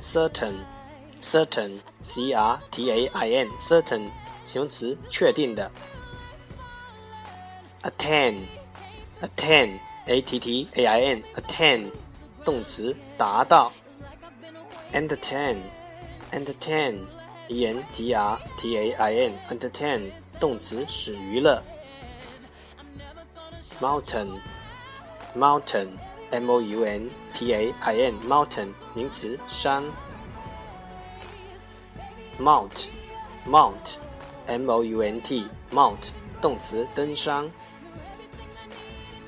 ：certain, certain, c r t a i n, certain，形容词，确定的。attain, attain, a t t a i n, attain，动词，达到。entertain, entertain, e n t r t a i n, entertain，动词，使娱乐。mountain, mountain, M o u n t a i n, mountain，名词，山。mount, mount, m o u n t, mount，动词，登山。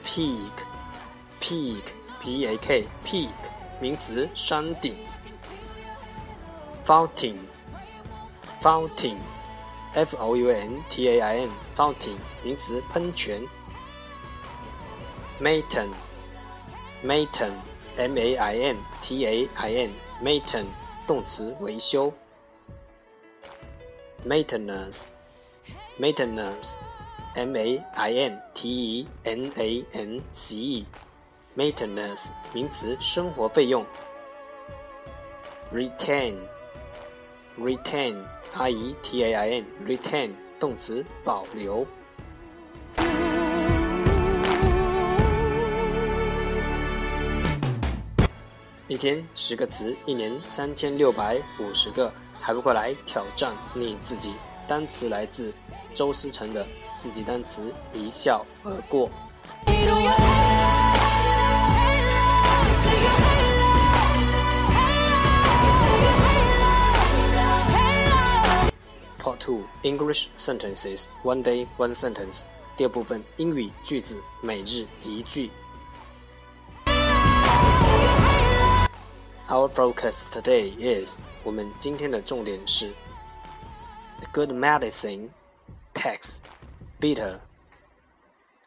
peak, peak, p a k, peak，名词，山顶。fountain, fountain, f o u n t a i n, fountain，名词，喷泉。Maintain maintain, m a i n t a i n, maintain，动词，维修。maintenance, maintenance, m a i n t e n a n c e, maintenance，名词，生活费用。retain, retain, r e t a i n, retain，动词，保留。一天十个词，一年三千六百五十个，还不过来挑战你自己？单词来自周思成的四级单词，一笑而过。Part two English sentences, one day one sentence。第二部分英语句子，每日一句。Our focus today is 我们今天的重点是 A good medicine tastes bitter.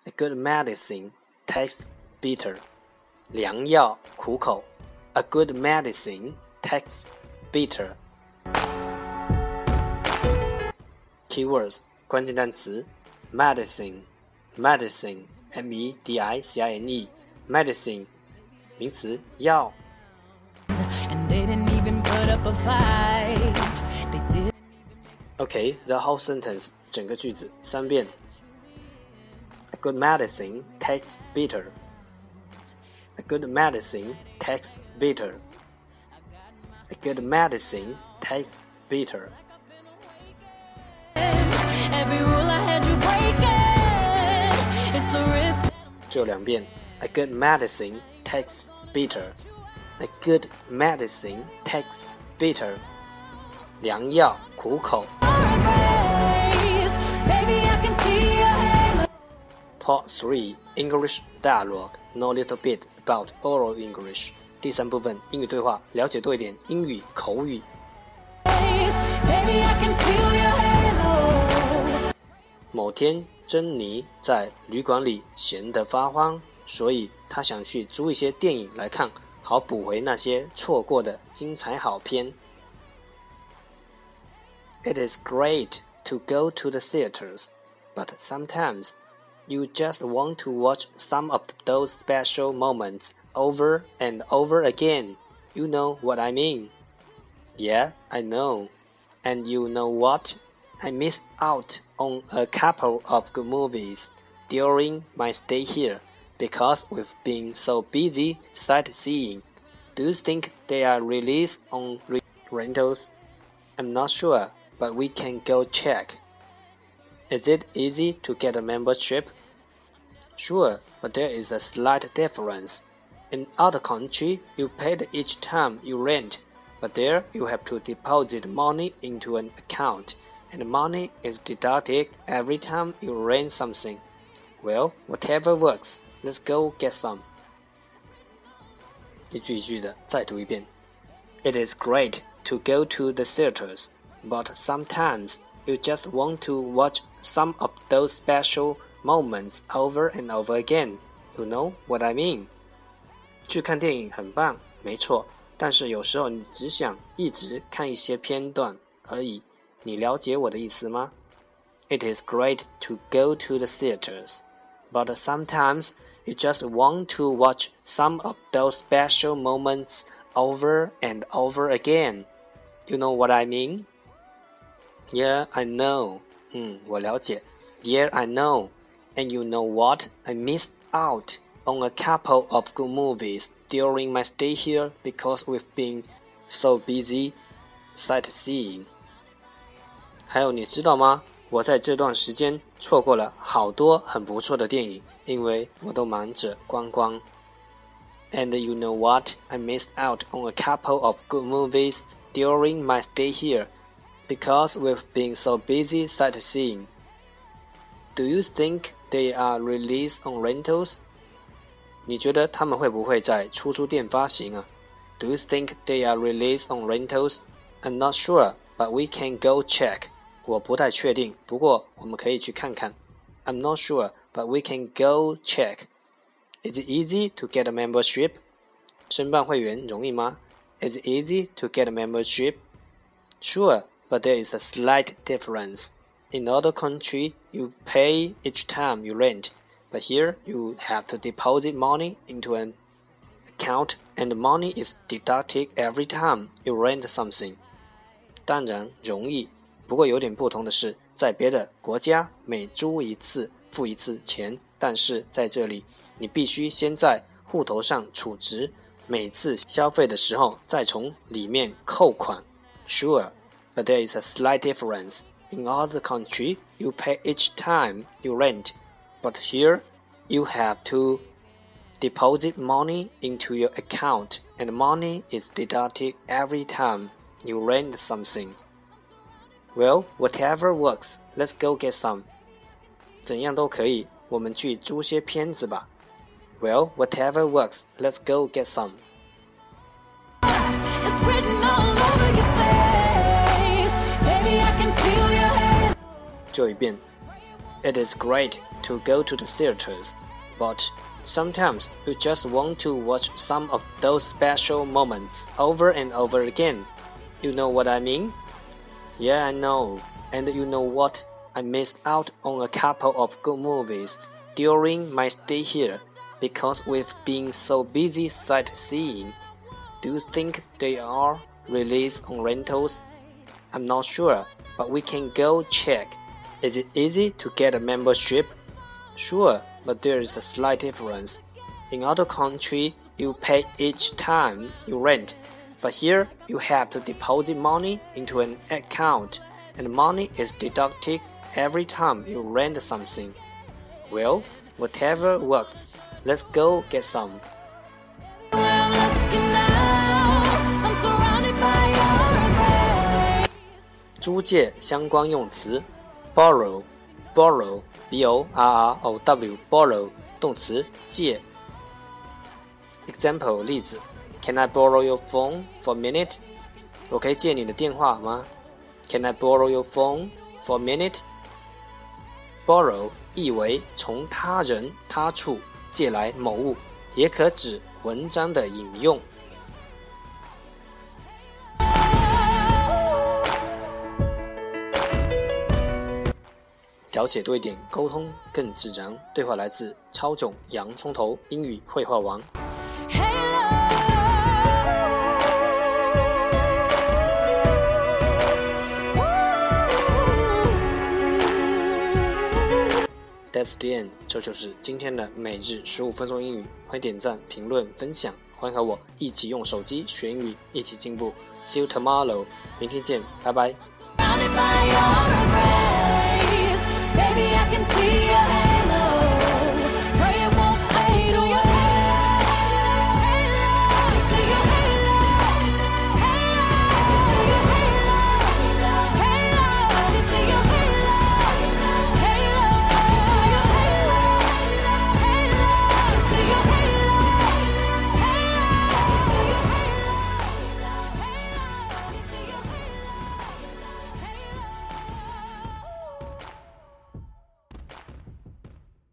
A good medicine tastes bitter. 良药苦口。A good medicine tastes bitter. Keywords 关键单词 medicine medicine m e d i c i n e medicine 名词药 up a fight they did OK the whole sentence 整个句子三遍 A good medicine tastes bitter A good medicine tastes bitter A good medicine tastes bitter every rule i had you breaking it's the risk 最后两遍 A good medicine tastes bitter A good medicine tastes bitter 良药苦口 Part three English Dialogue Know a little bit about oral English 第三部分英语对话，了解多一点英语口语。某天，珍妮在旅馆里闲得发慌，所以她想去租一些电影来看，好 好补回那些错过的精彩好片。It is great to go to the theaters, but sometimes you just want to watch some of those special moments over and over again. You know what I mean? Yeah, I know. And you know what? I missed out on a couple of good movies during my stay here because we've been so busy sightseeing. Do you think they are released on re- rentals? I'm not sure, but we can go check. Is it easy to get a membership? Sure, but there is a slight difference. In other country, you paid each time you rent, but there you have to deposit money into an account, and money is deducted every time you rent something. Well, whatever works. Let's go get some. 一句一句的再读一遍。It is great to go to the theaters, but sometimes you just want to watch some of those special moments over and over again. You know what I mean? 去看电影很棒，没错，但是有时候你只想一直看一些片段而已。你了解我的意思吗？It is great to go to the theaters, but sometimes you just want to watch some of those special moments over and over again. You know what I mean? Yeah, I know. 嗯，我了解。Yeah, I know. And you know what? I missed out on a couple of good movies during my stay here because we've been so busy sightseeing. 还有，你知道吗？我在这段时间错过了好多很不错的电影， 因为我都忙着观光。And you know what? I missed out on a couple of good movies during my stay here because we've been so busy sightseeing. Do you think they are released on rentals? 你觉得他们会不会在出租店发行啊？Do you think they are released on rentals? I'm not sure, but we can go check. 我不太确定，不过我们可以去看看。I'm not sure, but we can go check. Is it easy to get a membership? 申办会员容易吗？Is it easy to get a membership? Sure, but there is a slight difference. In other country, you pay each time you rent, but here you have to deposit money into an account and money is deducted every time you rent something. 当然容易，不过有点不同的是，在别的国家每租一次 付一次钱，但是在这里你必须先在户头上储值，每次消费的时候再从里面扣款。Sure, but there is a slight difference. In other country, you pay each time you rent, but here you have to deposit money into your account, and money is deducted every time you rent something. Well, whatever works. Let's go get some. 怎样都可以，我们去租些片子吧。Well, whatever works. Let's go get some. It's written all over your face. Baby, I can feel your halo. 就一遍。It is great to go to the theaters, but sometimes you just want to watch some of those special moments over and over again. You know what I mean? Yeah, I know. And you know what? I missed out on a couple of good movies during my stay here because we've been so busy sightseeing. Do you think they are released on rentals? I'm not sure, but we can go check. Is it easy to get a membership? Sure, but there is a slight difference. In other country, you pay each time you rent, but here you have to deposit money into an account, and money is deducted every time you rent something. Well, whatever works. Let's go get some. Where I'm looking now, I'm surrounded by your embrace. 租借相关用词：borrow、borrow、b o r r o w、borrow 动词借。Example 例子：Can I borrow your phone for a minute？我可以借你的电话吗？Can I borrow your phone for a borrow 意为从他人他处借来某物也可指文章的引用。了解多一点沟通更自然对话来自超种洋葱头英语绘画王。S D N，这就是今天的每日十五分钟英语。欢迎点赞、评论、分享，欢迎和我一起用手机学英语，一起进步。See you tomorrow，明天见，拜拜。